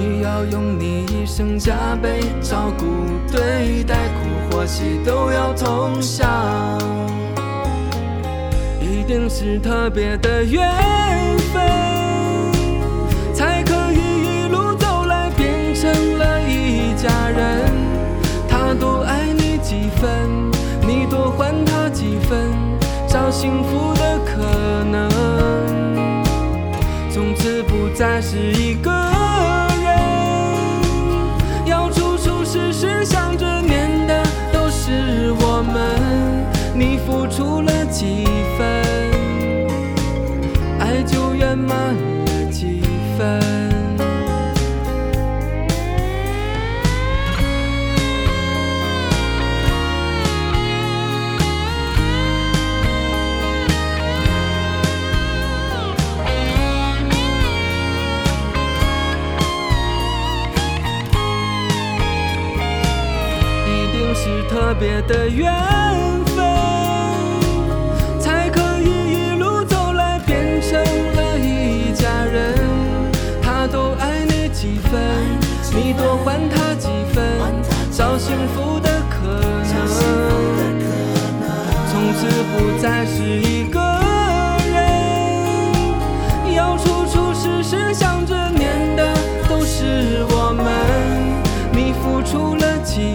你要用你一生加倍照顾对待，苦或喜都要同享。一定是特别的缘分，才可以一路走来变成了一家人。他多爱你几分，你多还他几分，找幸福的可能。从此不再是一个是特别的缘分，才可以一路走来变成了一家人。他多爱你几分，你多还他几分，找幸福的可能。从此不再是一个人，要处处事事想着念的都是我们。你付出了几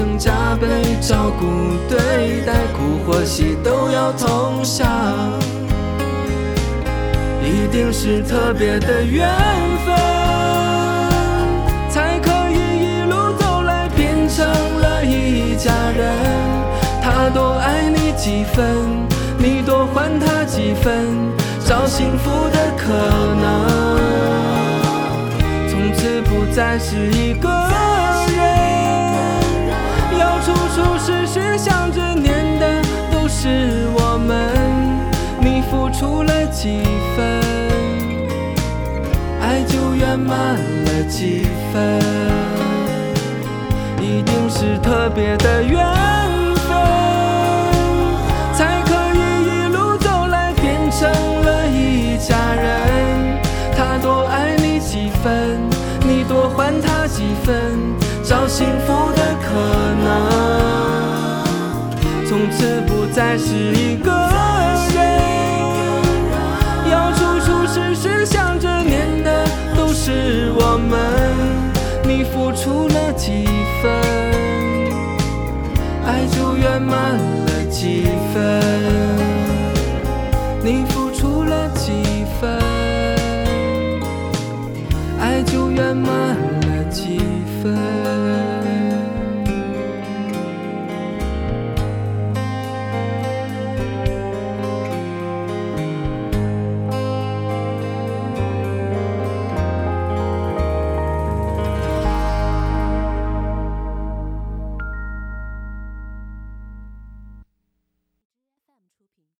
你一生加倍照顾对待，苦或喜都要同享，一定是特别的缘分，才可以一路走来变成了一家人。他多爱你几分，你多还他几分，找幸福的可能。从此不再是一个处处事事想着念的都是我们。你付出了几分，爱就圆满了几分，一定是特别的缘分，才可以一路走来变成了一家人。他多爱你几分，你多还他几分，找幸福的可能。从此不再是一个人，